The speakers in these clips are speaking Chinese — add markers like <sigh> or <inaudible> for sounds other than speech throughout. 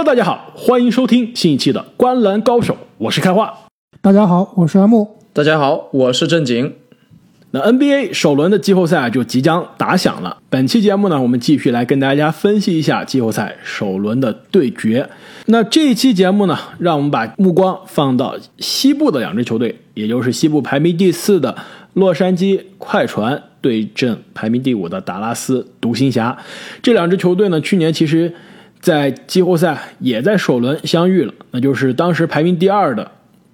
Hello，大家好，欢迎收听新一期的《观篮高手》，我是开化。大家好，我是阿木。大家好，我是正经。那 NBA 首轮的季后赛就即将打响了。本期节目呢，我们继续来跟大家分析一下季后赛首轮的对决。那这一期节目呢，让我们把目光放到西部的两支球队，也就是西部排名第四的洛杉矶快船对阵排名第五的达拉斯独行侠。这两支球队呢，去年其实，在季后赛也在首轮相遇了，那就是当时排名第二的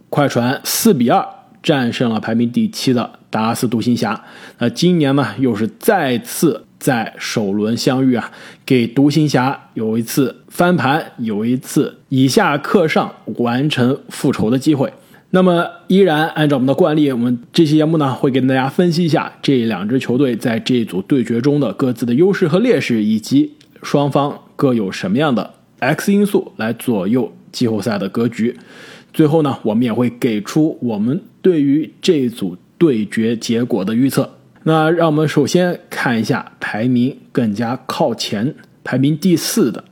快船四比二战胜了排名第七的。达拉斯独行侠，那今年呢又是再次在首轮相遇啊，给独行侠有一次翻盘，有一次以下克上，完成复仇的机会。那么依然按照我们的惯例，我们这期节目呢会跟大家分析一下这两支球队在这组对决中的各自的优势和劣势，以及双方各有什么样的 X 因素来左右季后赛的格局。最后呢，我们也会给出我们对于这组。对决结果的预测，那让我们首先看一下排名更加靠前、排名第四的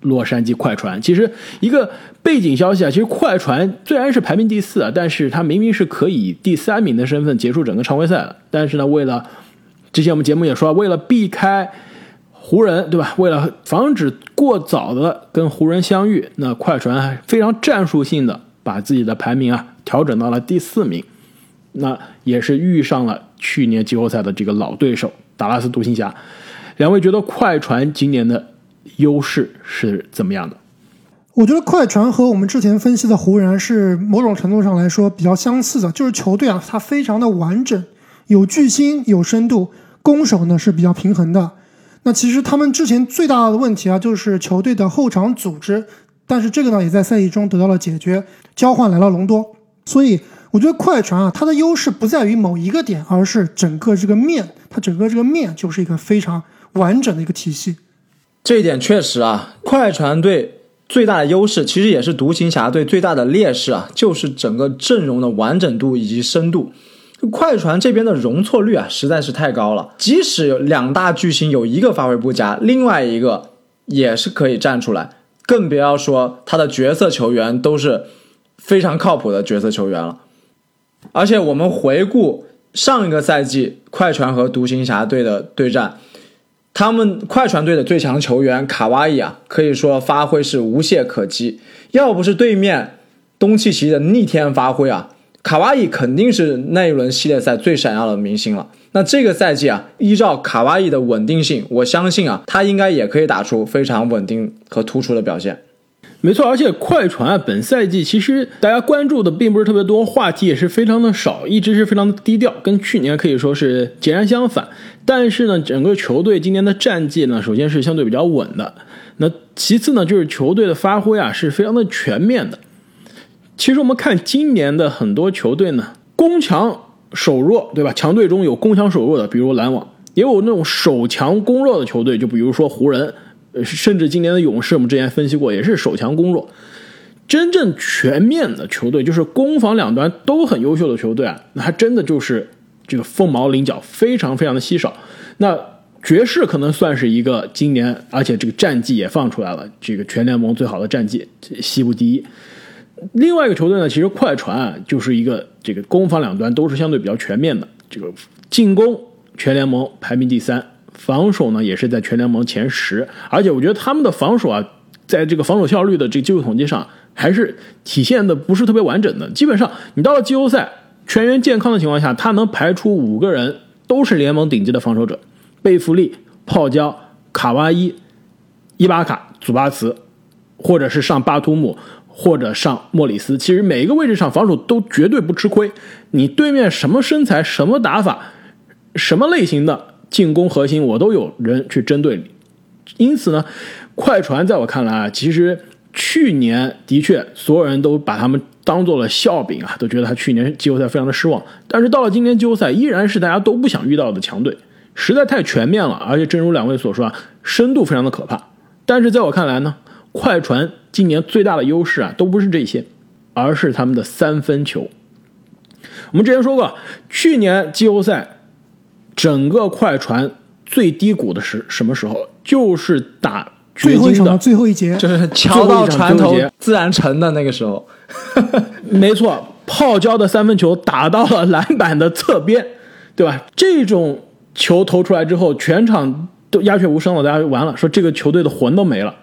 洛杉矶快船。其实一个背景消息啊，其实快船虽然是排名第四啊，但是他明明是可以第三名的身份结束整个常规赛的。但是呢，为了之前我们节目也说，为了避开湖人，对吧？为了防止过早的跟湖人相遇，那快船非常战术性的把自己的排名啊调整到了第四名。那也是遇上了去年季后赛的这个老对手达拉斯独行侠。两位觉得快船今年的优势是怎么样的？我觉得快船和我们之前分析的湖人是某种程度上来说比较相似的，就是球队啊，它非常的完整，有巨星，有深度，攻守呢是比较平衡的。那其实他们之前最大的问题啊，就是球队的后场组织，但是这个呢也在赛季中得到了解决，交换来了隆多，所以。我觉得快船啊，它的优势不在于某一个点，而是整个这个面，它整个这个面就是一个非常完整的一个体系。这一点确实啊，快船队最大的优势，其实也是独行侠队最大的劣势啊，就是整个阵容的完整度以及深度。快船这边的容错率啊，实在是太高了，即使两大巨星有一个发挥不佳，另外一个也是可以站出来，更不要说他的角色球员都是非常靠谱的角色球员了。而且我们回顾上一个赛季快船和独行侠队的对战，他们快船队的最强球员卡哇伊啊，可以说发挥是无懈可击。要不是对面东契奇的逆天发挥啊，卡哇伊肯定是那一轮系列赛最闪耀的明星了。那这个赛季啊，依照卡哇伊的稳定性，我相信啊，他应该也可以打出非常稳定和突出的表现。没错，而且快船啊，本赛季其实大家关注的并不是特别多，话题也是非常的少，一直是非常的低调，跟去年可以说是截然相反。但是呢，整个球队今年的战绩呢，首先是相对比较稳的，那其次呢，就是球队的发挥啊是非常的全面的。其实我们看今年的很多球队呢，攻强守弱，对吧？强队中有攻强守弱的，比如篮网，也有那种守强攻弱的球队，就比如说湖人。呃，甚至今年的勇士，我们之前分析过，也是守强攻弱。真正全面的球队，就是攻防两端都很优秀的球队啊，那还真的就是这个凤毛麟角，非常非常的稀少。那爵士可能算是一个今年，而且这个战绩也放出来了，这个全联盟最好的战绩，西部第一。另外一个球队呢，其实快船啊，就是一个这个攻防两端都是相对比较全面的，这个进攻全联盟排名第三。防守呢也是在全联盟前十，而且我觉得他们的防守啊，在这个防守效率的这个技术统计上，还是体现的不是特别完整的。基本上你到了季后赛全员健康的情况下，他能排出五个人都是联盟顶级的防守者：贝弗利、泡椒、卡哇伊、伊巴卡、祖巴茨，或者是上巴图姆，或者上莫里斯。其实每一个位置上防守都绝对不吃亏。你对面什么身材、什么打法、什么类型的？进攻核心我都有人去针对你，因此呢，快船在我看来啊，其实去年的确所有人都把他们当做了笑柄啊，都觉得他去年季后赛非常的失望。但是到了今年季后赛，依然是大家都不想遇到的强队，实在太全面了，而且正如两位所说啊，深度非常的可怕。但是在我看来呢，快船今年最大的优势啊，都不是这些，而是他们的三分球。我们之前说过，去年季后赛。整个快船最低谷的是什么时候？就是打最后一场的掘金的，最后一节，就是桥 <laughs> 到船头自然成的那个时候。<laughs> 没错，泡椒的三分球打到了篮板的侧边，对吧？这种球投出来之后，全场都鸦雀无声了，大家完了，说这个球队的魂都没了。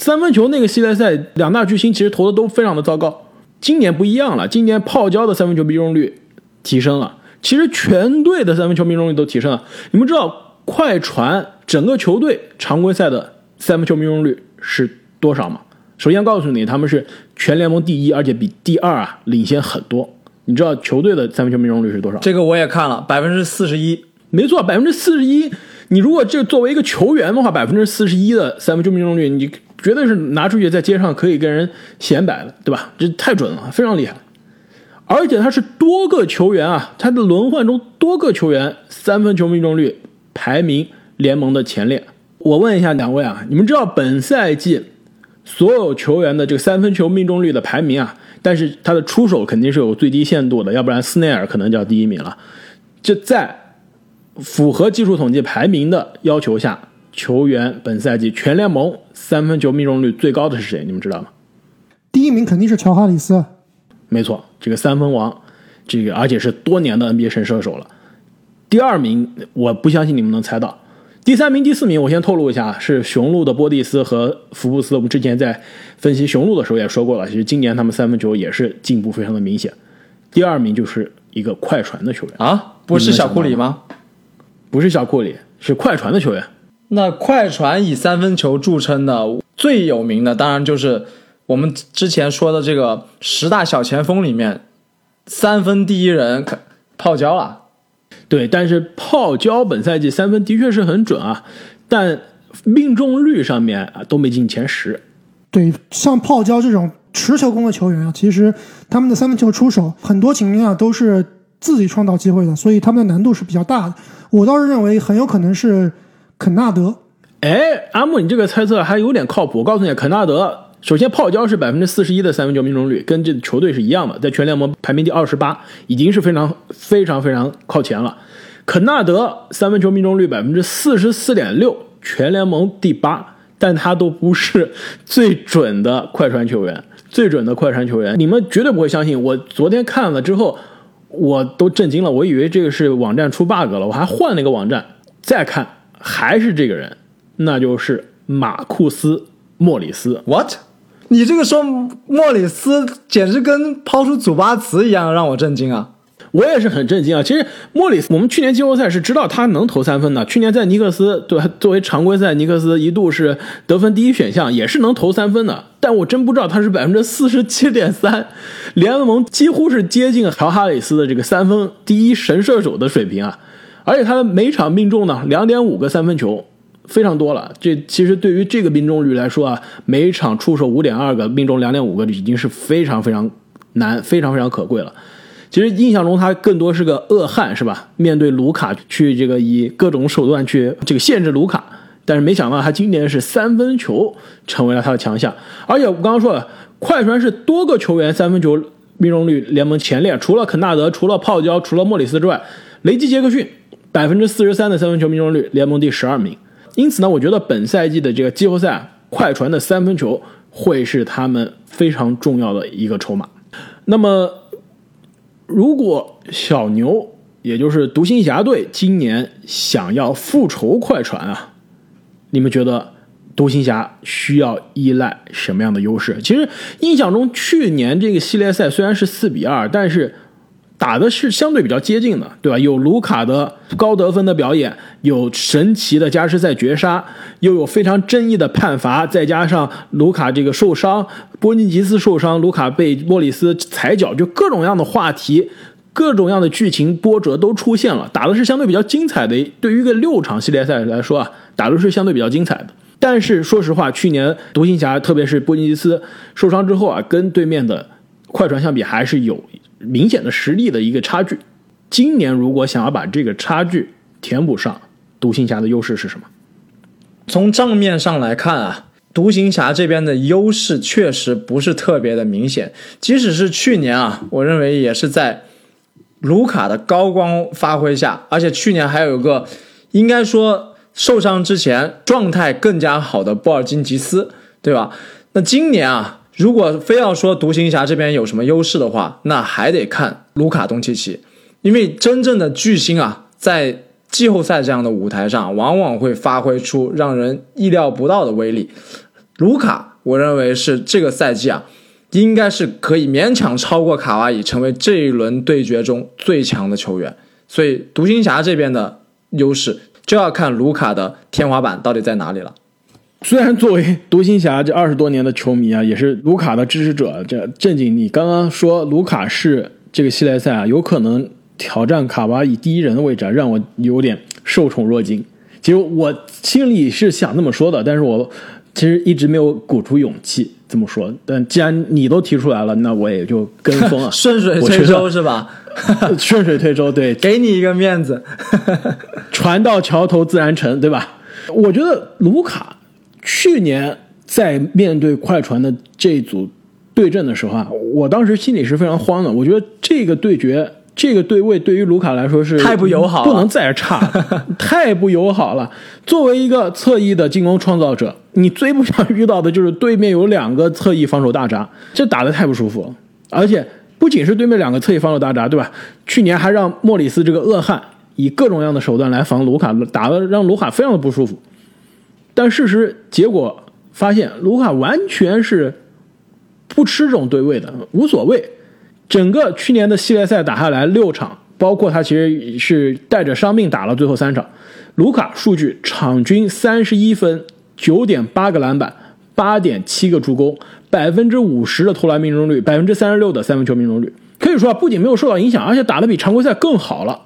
三分球那个系列赛，两大巨星其实投的都非常的糟糕。今年不一样了，今年泡椒的三分球命中率提升了，其实全队的三分球命中率都提升了。你们知道快船整个球队常规赛的三分球命中率是多少吗？首先告诉你，他们是全联盟第一，而且比第二啊领先很多。你知道球队的三分球命中率是多少？这个我也看了，百分之四十一。没错，百分之四十一。你如果这作为一个球员的话，百分之四十一的三分球命中率，你绝对是拿出去在街上可以跟人显摆的，对吧？这太准了，非常厉害。而且他是多个球员啊，他的轮换中多个球员三分球命中率排名联盟的前列。我问一下两位啊，你们知道本赛季所有球员的这个三分球命中率的排名啊？但是他的出手肯定是有最低限度的，要不然斯内尔可能就要第一名了。这在符合技术统计排名的要求下，球员本赛季全联盟三分球命中率最高的是谁？你们知道吗？第一名肯定是乔哈里斯，没错，这个三分王，这个而且是多年的 NBA 神射手了。第二名，我不相信你们能猜到。第三名、第四名，我先透露一下，是雄鹿的波蒂斯和福布斯。我们之前在分析雄鹿的时候也说过了，其实今年他们三分球也是进步非常的明显。第二名就是一个快船的球员，啊，不是小库里吗？不是小库里，是快船的球员。那快船以三分球著称的最有名的，当然就是我们之前说的这个十大小前锋里面，三分第一人泡椒了。对，但是泡椒本赛季三分的确是很准啊，但命中率上面啊都没进前十。对，像泡椒这种持球攻的球员啊，其实他们的三分球出手很多情况下都是自己创造机会的，所以他们的难度是比较大的。我倒是认为很有可能是肯纳德。哎，阿木，你这个猜测还有点靠谱。我告诉你，肯纳德首先泡椒是百分之四十一的三分球命中率，跟这球队是一样的，在全联盟排名第二十八，已经是非常非常非常靠前了。肯纳德三分球命中率百分之四十四点六，全联盟第八，但他都不是最准的快船球员，最准的快船球员，你们绝对不会相信。我昨天看了之后，我都震惊了，我以为这个是网站出 bug 了，我还换了一个网站再看，还是这个人，那就是马库斯·莫里斯。What？你这个说莫里斯简直跟抛出祖巴茨一样，让我震惊啊！我也是很震惊啊！其实莫里斯，我们去年季后赛是知道他能投三分的。去年在尼克斯，对？作为常规赛，尼克斯一度是得分第一选项，也是能投三分的。但我真不知道他是百分之四十七点三，联盟几乎是接近乔哈里斯的这个三分第一神射手的水平啊！而且他的每场命中呢，两点五个三分球，非常多了。这其实对于这个命中率来说啊，每场出手五点二个，命中两点五个，已经是非常非常难、非常非常可贵了。其实印象中他更多是个恶汉，是吧？面对卢卡去这个以各种手段去这个限制卢卡，但是没想到他今年是三分球成为了他的强项，而且我刚刚说了，快船是多个球员三分球命中率联盟前列，除了肯纳德、除了泡椒、除了莫里斯之外，雷吉杰克逊百分之四十三的三分球命中率联盟第十二名。因此呢，我觉得本赛季的这个季后赛，快船的三分球会是他们非常重要的一个筹码。那么。如果小牛，也就是独行侠队，今年想要复仇快船啊，你们觉得独行侠需要依赖什么样的优势？其实印象中去年这个系列赛虽然是四比二，但是打的是相对比较接近的，对吧？有卢卡的高得分的表演，有神奇的加时赛绝杀，又有非常争议的判罚，再加上卢卡这个受伤，波尼吉斯受伤，卢卡被莫里斯踩脚，就各种样的话题。各种样的剧情波折都出现了，打的是相对比较精彩的。对于一个六场系列赛来说啊，打的是相对比较精彩的。但是说实话，去年独行侠特别是波尼吉斯受伤之后啊，跟对面的快船相比，还是有明显的实力的一个差距。今年如果想要把这个差距填补上，独行侠的优势是什么？从账面上来看啊，独行侠这边的优势确实不是特别的明显。即使是去年啊，我认为也是在。卢卡的高光发挥下，而且去年还有一个，应该说受伤之前状态更加好的波尔津吉斯，对吧？那今年啊，如果非要说独行侠这边有什么优势的话，那还得看卢卡东契奇，因为真正的巨星啊，在季后赛这样的舞台上，往往会发挥出让人意料不到的威力。卢卡，我认为是这个赛季啊，应该是可以勉强超过卡哇伊，成为这一轮对决中最强的球员。所以，独行侠这边的优势就要看卢卡的天花板到底在哪里了。虽然作为独行侠这二十多年的球迷啊，也是卢卡的支持者，这正经，你刚刚说卢卡是这个系列赛啊，有可能挑战卡哇伊第一人的位置，啊，让我有点受宠若惊。其实我心里是想这么说的，但是我其实一直没有鼓出勇气这么说。但既然你都提出来了，那我也就跟风了，<laughs> 顺水推舟是吧？<laughs> 顺水推舟，对，给你一个面子，<laughs> 船到桥头自然沉，对吧？我觉得卢卡。去年在面对快船的这组对阵的时候啊，我当时心里是非常慌的。我觉得这个对决，这个对位对于卢卡来说是太不友好，不能再差，太不友好了。作为一个侧翼的进攻创造者，你最不想遇到的就是对面有两个侧翼防守大闸，这打的太不舒服了。而且不仅是对面两个侧翼防守大闸，对吧？去年还让莫里斯这个恶汉以各种各样的手段来防卢卡，打的让卢卡非常的不舒服。但事实结果发现，卢卡完全是不吃这种对位的，无所谓。整个去年的系列赛打下来六场，包括他其实是带着伤病打了最后三场。卢卡数据场均三十一分，九点八个篮板，八点七个助攻，百分之五十的投篮命中率，百分之三十六的三分球命中率。可以说啊，不仅没有受到影响，而且打得比常规赛更好了。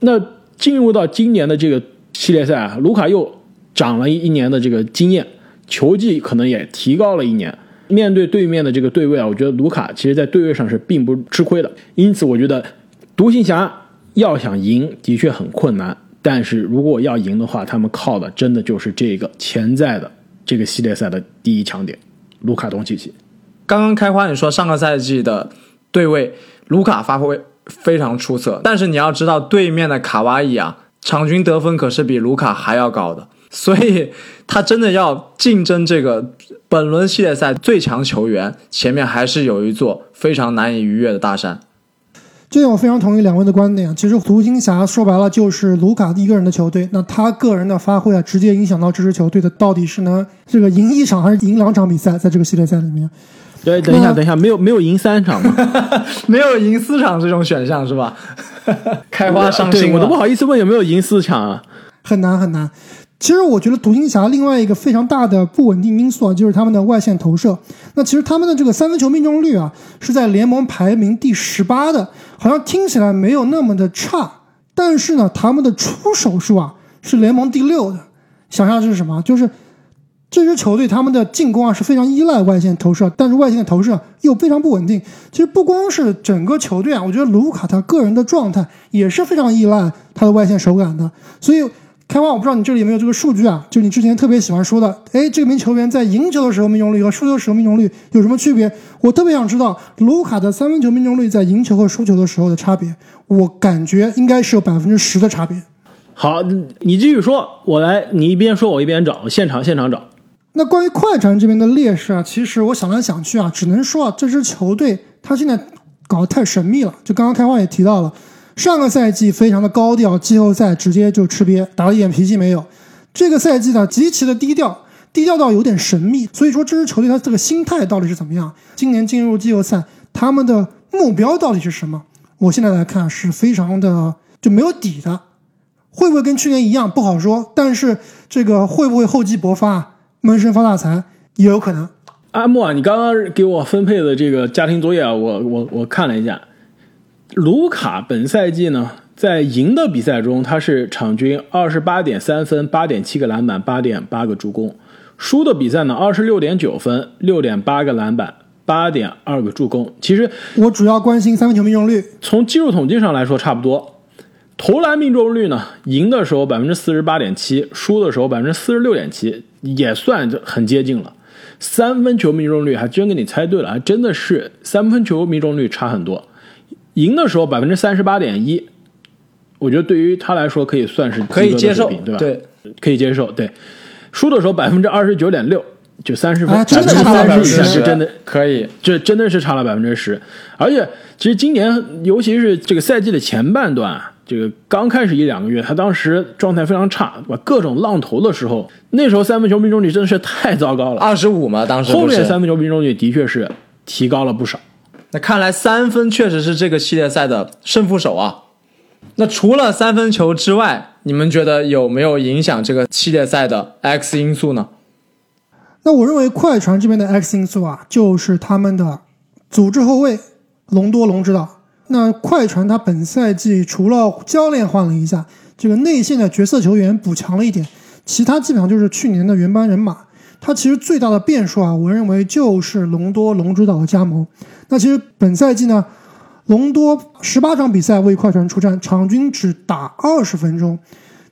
那进入到今年的这个系列赛啊，卢卡又。长了一年的这个经验，球技可能也提高了一年。面对对面的这个对位啊，我觉得卢卡其实在对位上是并不吃亏的。因此，我觉得独行侠要想赢的确很困难。但是如果要赢的话，他们靠的真的就是这个潜在的这个系列赛的第一强点——卢卡东契奇。刚刚开花你说上个赛季的对位，卢卡发挥非常出色。但是你要知道，对面的卡哇伊啊，场均得分可是比卢卡还要高的。所以，他真的要竞争这个本轮系列赛最强球员，前面还是有一座非常难以逾越的大山。这点我非常同意两位的观点。其实，独行侠说白了就是卢卡一个人的球队，那他个人的发挥啊，直接影响到这支球队的到底是能这个赢一场还是赢两场比赛，在这个系列赛里面。对，等一下，等一下，没有没有赢三场吗？<laughs> 没有赢四场这种选项是吧？<laughs> 开花伤心了，我都不好意思问有没有赢四场啊，很难很难。其实我觉得独行侠另外一个非常大的不稳定因素啊，就是他们的外线投射。那其实他们的这个三分球命中率啊，是在联盟排名第十八的，好像听起来没有那么的差。但是呢，他们的出手数啊是联盟第六的。想象这是什么？就是这支球队他们的进攻啊是非常依赖外线投射，但是外线的投射又非常不稳定。其实不光是整个球队啊，我觉得卢卡他个人的状态也是非常依赖他的外线手感的。所以。开花，我不知道你这里有没有这个数据啊？就你之前特别喜欢说的，哎，这名球员在赢球的时候命中率和输球时候命中率有什么区别？我特别想知道卢卡的三分球命中率在赢球和输球的时候的差别。我感觉应该是有百分之十的差别。好，你继续说，我来，你一边说，我一边找，现场现场找。那关于快船这边的劣势啊，其实我想来想去啊，只能说啊，这支球队他现在搞得太神秘了。就刚刚开花也提到了。上个赛季非常的高调，季后赛直接就吃瘪，打了一点脾气没有。这个赛季呢，极其的低调，低调到有点神秘。所以说，这支球队他这个心态到底是怎么样？今年进入季后赛，他们的目标到底是什么？我现在来看是非常的就没有底的，会不会跟去年一样不好说。但是这个会不会厚积薄发，闷声发大财也有可能。阿莫啊，你刚刚给我分配的这个家庭作业啊，我我我看了一下。卢卡本赛季呢，在赢的比赛中，他是场均二十八点三分、八点七个篮板、八点八个助攻；输的比赛呢，二十六点九分、六点八个篮板、八点二个助攻。其实我主要关心三分球命中率，从技术统计上来说差不多。投篮命中率呢，赢的时候百分之四十八点七，输的时候百分之四十六点七，也算很接近了。三分球命中率还真给你猜对了，还真的是三分球命中率差很多。赢的时候百分之三十八点一，我觉得对于他来说可以算是可以接受，对吧？对，可以接受。对，输的时候百分之二十九点六，就三十分，啊真的百分之差了三十以下10%是真的可以。这真的是差了百分之十，而且其实今年，尤其是这个赛季的前半段啊，这个刚开始一两个月，他当时状态非常差，对吧？各种浪投的时候，那时候三分球命中率真的是太糟糕了。二十五嘛，当时后面三分球命中率的确是提高了不少。那看来三分确实是这个系列赛的胜负手啊。那除了三分球之外，你们觉得有没有影响这个系列赛的 X 因素呢？那我认为快船这边的 X 因素啊，就是他们的组织后卫隆多隆指导。那快船他本赛季除了教练换了一下，这个内线的角色球员补强了一点，其他基本上就是去年的原班人马。他其实最大的变数啊，我认为就是隆多隆指导的加盟。那其实本赛季呢，隆多十八场比赛为快船出战，场均只打二十分钟，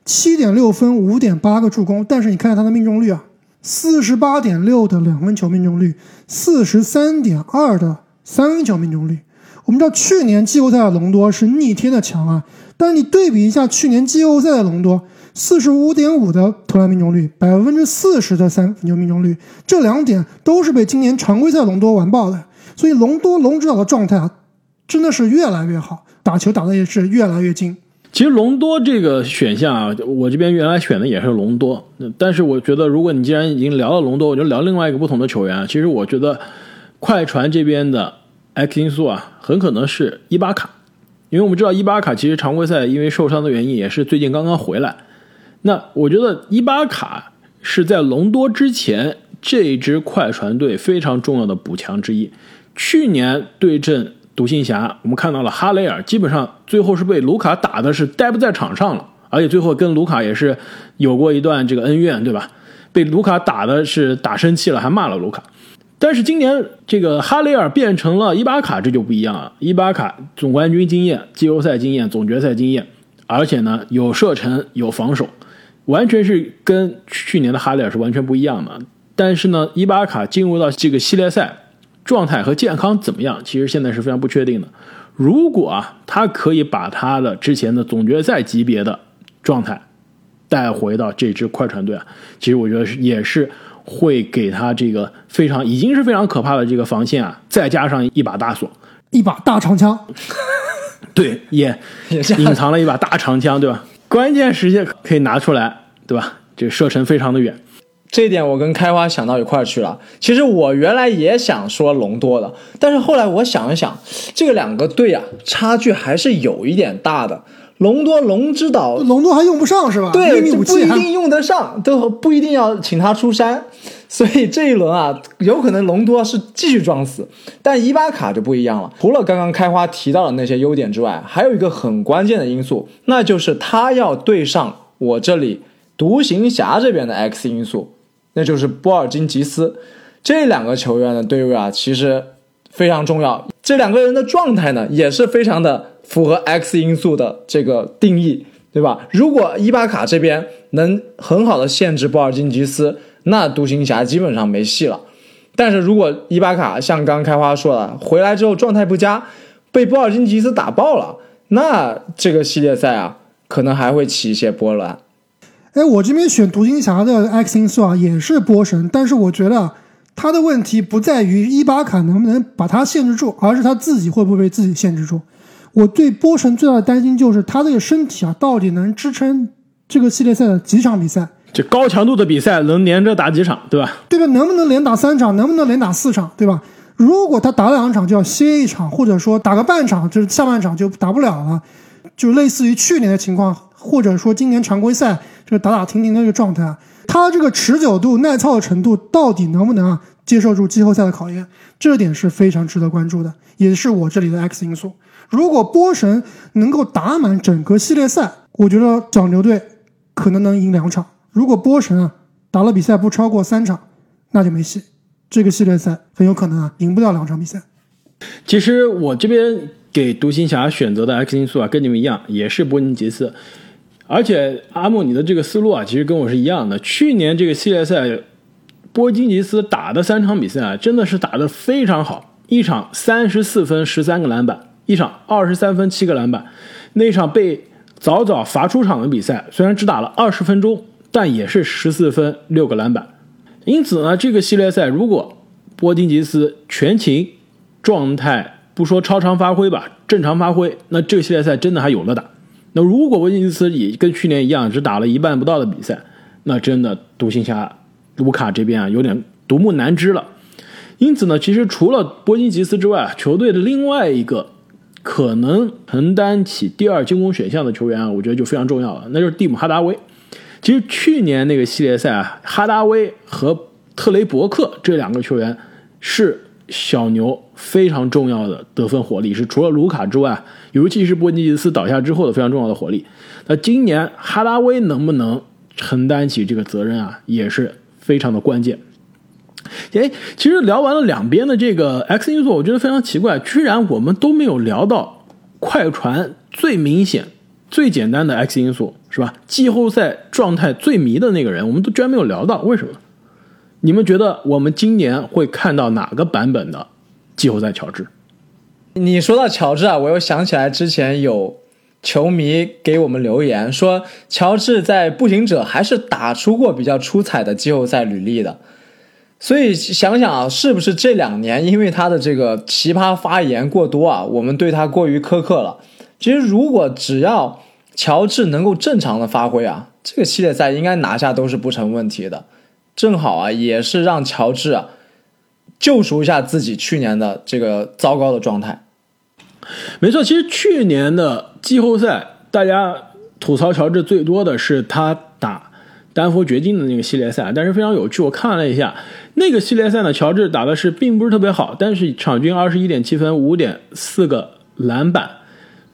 七点六分，五点八个助攻。但是你看看他的命中率啊，四十八点六的两分球命中率，四十三点二的三分球命中率。我们知道去年季后赛的隆多是逆天的强啊，但是你对比一下去年季后赛的隆多，四十五点五的投篮命中率，百分之四十的三分球命中率，这两点都是被今年常规赛隆多完爆的。所以隆多隆指导的状态啊，真的是越来越好，打球打的也是越来越精。其实隆多这个选项啊，我这边原来选的也是隆多，但是我觉得，如果你既然已经聊了隆多，我就聊另外一个不同的球员。其实我觉得快船这边的 X 因素啊，很可能是伊巴卡，因为我们知道伊巴卡其实常规赛因为受伤的原因，也是最近刚刚回来。那我觉得伊巴卡是在隆多之前这支快船队非常重要的补强之一。去年对阵独行侠，我们看到了哈雷尔基本上最后是被卢卡打的是待不在场上了，而且最后跟卢卡也是有过一段这个恩怨，对吧？被卢卡打的是打生气了，还骂了卢卡。但是今年这个哈雷尔变成了伊巴卡，这就不一样了。伊巴卡总冠军经验、季后赛经验、总决赛经验，而且呢有射程、有防守，完全是跟去年的哈雷尔是完全不一样的。但是呢，伊巴卡进入到这个系列赛，状态和健康怎么样，其实现在是非常不确定的。如果啊，他可以把他的之前的总决赛级别的状态带回到这支快船队啊，其实我觉得是也是会给他这个非常已经是非常可怕的这个防线啊，再加上一把大锁，一把大长枪，对，也 <laughs> 隐藏了一把大长枪，对吧？关键时间可以拿出来，对吧？这射程非常的远。这一点我跟开花想到一块儿去了。其实我原来也想说隆多的，但是后来我想一想，这个两个队啊，差距还是有一点大的。隆多龙之岛隆多还用不上是吧？对，不一定用得上，都不一定要请他出山。所以这一轮啊，有可能隆多是继续装死，但伊巴卡就不一样了。除了刚刚开花提到的那些优点之外，还有一个很关键的因素，那就是他要对上我这里独行侠这边的 X 因素，那就是波尔津吉斯。这两个球员的对位啊，其实非常重要。这两个人的状态呢，也是非常的符合 X 因素的这个定义，对吧？如果伊巴卡这边能很好的限制波尔津吉斯，那独行侠基本上没戏了。但是如果伊巴卡像刚开花说的，回来之后状态不佳，被波尔津吉斯打爆了，那这个系列赛啊，可能还会起一些波澜。哎，我这边选独行侠的 X 因素啊，也是波神，但是我觉得啊他的问题不在于伊巴卡能不能把他限制住，而是他自己会不会被自己限制住。我对波神最大的担心就是他这个身体啊，到底能支撑这个系列赛的几场比赛，这高强度的比赛能连着打几场，对吧？对吧？能不能连打三场，能不能连打四场，对吧？如果他打两场就要歇一场，或者说打个半场，就是下半场就打不了了，就类似于去年的情况，或者说今年常规赛这个打打停停的这个状态啊，他这个持久度、耐操的程度到底能不能啊接受住季后赛的考验？这点是非常值得关注的，也是我这里的 X 因素。如果波神能够打满整个系列赛，我觉得小牛队可能能赢两场。如果波神啊打了比赛不超过三场，那就没戏。这个系列赛很有可能啊赢不了两场比赛。其实我这边给独行侠选择的 X 因素啊，跟你们一样，也是波尼吉斯。而且阿木，你的这个思路啊，其实跟我是一样的。去年这个系列赛，波金吉斯打的三场比赛啊，真的是打得非常好。一场三十四分十三个篮板，一场二十三分七个篮板。那场被早早罚出场的比赛，虽然只打了二十分钟，但也是十四分六个篮板。因此呢，这个系列赛如果波金吉斯全勤状态，不说超常发挥吧，正常发挥，那这个系列赛真的还有的打。那如果波金吉斯也跟去年一样，只打了一半不到的比赛，那真的独行侠卢卡这边啊有点独木难支了。因此呢，其实除了波金吉斯之外，球队的另外一个可能承担起第二进攻选项的球员啊，我觉得就非常重要了，那就是蒂姆哈达威。其实去年那个系列赛啊，哈达威和特雷伯克这两个球员是小牛非常重要的得分火力，是除了卢卡之外，尤其是波尼吉斯倒下之后的非常重要的火力。那今年哈达威能不能承担起这个责任啊，也是非常的关键。哎，其实聊完了两边的这个 X 因素，我觉得非常奇怪，居然我们都没有聊到快船最明显、最简单的 X 因素，是吧？季后赛状态最迷的那个人，我们都居然没有聊到，为什么？你们觉得我们今年会看到哪个版本的季后赛乔治？你说到乔治啊，我又想起来之前有球迷给我们留言说，乔治在步行者还是打出过比较出彩的季后赛履历的。所以想想啊，是不是这两年因为他的这个奇葩发言过多啊，我们对他过于苛刻了？其实如果只要乔治能够正常的发挥啊，这个系列赛应该拿下都是不成问题的。正好啊，也是让乔治啊救赎一下自己去年的这个糟糕的状态。没错，其实去年的季后赛，大家吐槽乔治最多的是他打丹佛掘金的那个系列赛，但是非常有趣。我看了一下那个系列赛呢，乔治打的是并不是特别好，但是场均二十一点七分，五点四个篮板，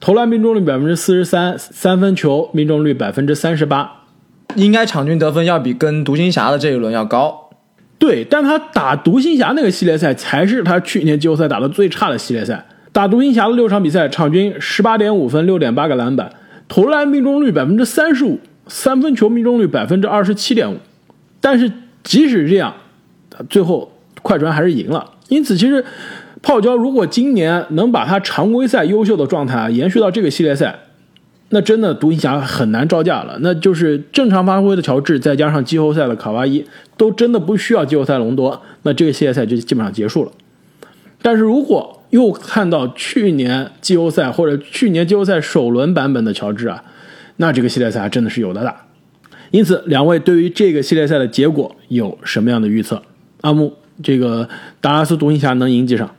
投篮命中率百分之四十三，三分球命中率百分之三十八。应该场均得分要比跟独行侠的这一轮要高，对，但他打独行侠那个系列赛才是他去年季后赛打的最差的系列赛。打独行侠的六场比赛，场均十八点五分，六点八个篮板，投篮命中率百分之三十五，三分球命中率百分之二十七点五。但是即使这样，最后快船还是赢了。因此，其实泡椒如果今年能把他常规赛优秀的状态延续到这个系列赛。那真的独行侠很难招架了，那就是正常发挥的乔治，再加上季后赛的卡哇伊，都真的不需要季后赛隆多，那这个系列赛就基本上结束了。但是如果又看到去年季后赛或者去年季后赛首轮版本的乔治啊，那这个系列赛真的是有的打。因此，两位对于这个系列赛的结果有什么样的预测？阿木，这个达拉斯独行侠能赢几场？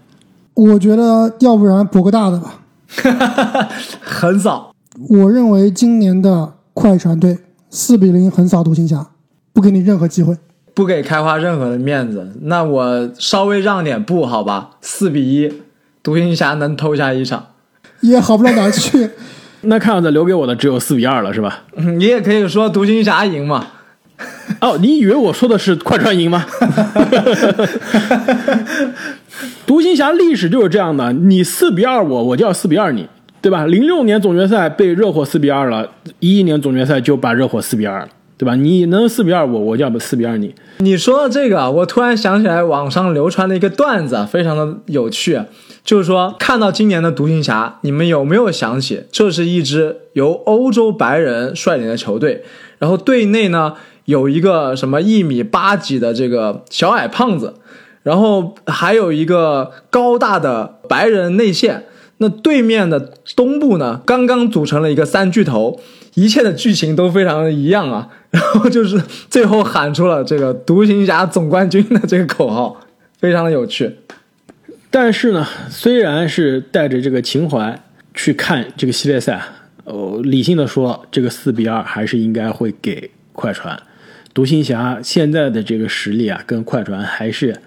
我觉得要不然博个大的吧，<laughs> 横扫。我认为今年的快船队四比零横扫独行侠，不给你任何机会，不给开花任何的面子。那我稍微让点步，好吧？四比一，独行侠能偷下一场，也好不到哪去。<laughs> 那看样子留给我的只有四比二了，是吧？你也可以说独行侠赢嘛。哦，你以为我说的是快船赢吗？<laughs> 独行侠历史就是这样的，你四比二我，我就要四比二你。对吧？零六年总决赛被热火四比二了，一一年总决赛就把热火四比二了，对吧？你能四比二我，我要不四比二你。你说到这个，我突然想起来网上流传的一个段子，非常的有趣，就是说看到今年的独行侠，你们有没有想起，这是一支由欧洲白人率领的球队，然后队内呢有一个什么一米八几的这个小矮胖子，然后还有一个高大的白人内线。那对面的东部呢，刚刚组成了一个三巨头，一切的剧情都非常的一样啊。然后就是最后喊出了这个“独行侠总冠军”的这个口号，<laughs> 非常的有趣。但是呢，虽然是带着这个情怀去看这个系列赛，哦，理性的说，这个四比二还是应该会给快船。独行侠现在的这个实力啊，跟快船还是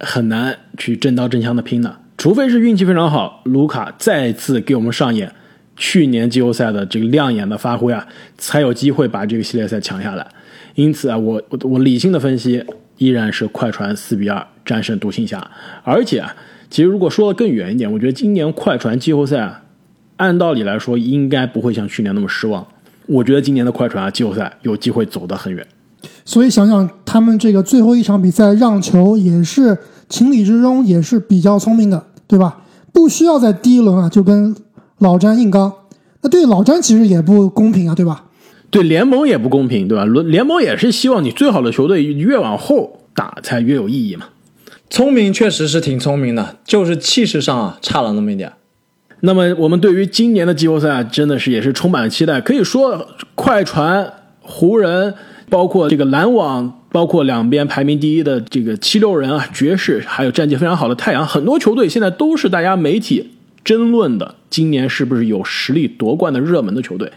很难去真刀真枪的拼的。除非是运气非常好，卢卡再次给我们上演去年季后赛的这个亮眼的发挥啊，才有机会把这个系列赛抢下来。因此啊，我我我理性的分析依然是快船四比二战胜独行侠。而且啊，其实如果说的更远一点，我觉得今年快船季后赛啊，按道理来说应该不会像去年那么失望。我觉得今年的快船啊，季后赛有机会走得很远。所以想想他们这个最后一场比赛让球也是。情理之中也是比较聪明的，对吧？不需要在第一轮啊就跟老詹硬刚，那对老詹其实也不公平啊，对吧？对联盟也不公平，对吧？联联盟也是希望你最好的球队越往后打才越有意义嘛。聪明确实是挺聪明的，就是气势上啊差了那么一点。那么我们对于今年的季后赛啊，真的是也是充满了期待。可以说，快船、湖人，包括这个篮网，包括两边排名第一的这个七六人啊、爵士，还有战绩非常好的太阳，很多球队现在都是大家媒体争论的今年是不是有实力夺冠的热门的球队。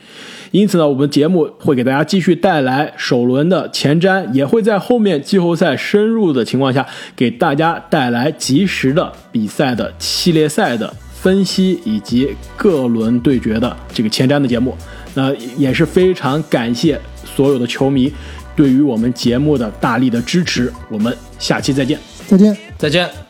因此呢，我们节目会给大家继续带来首轮的前瞻，也会在后面季后赛深入的情况下，给大家带来及时的比赛的系列赛的分析以及各轮对决的这个前瞻的节目。那也是非常感谢所有的球迷对于我们节目的大力的支持。我们下期再见。再见。再见。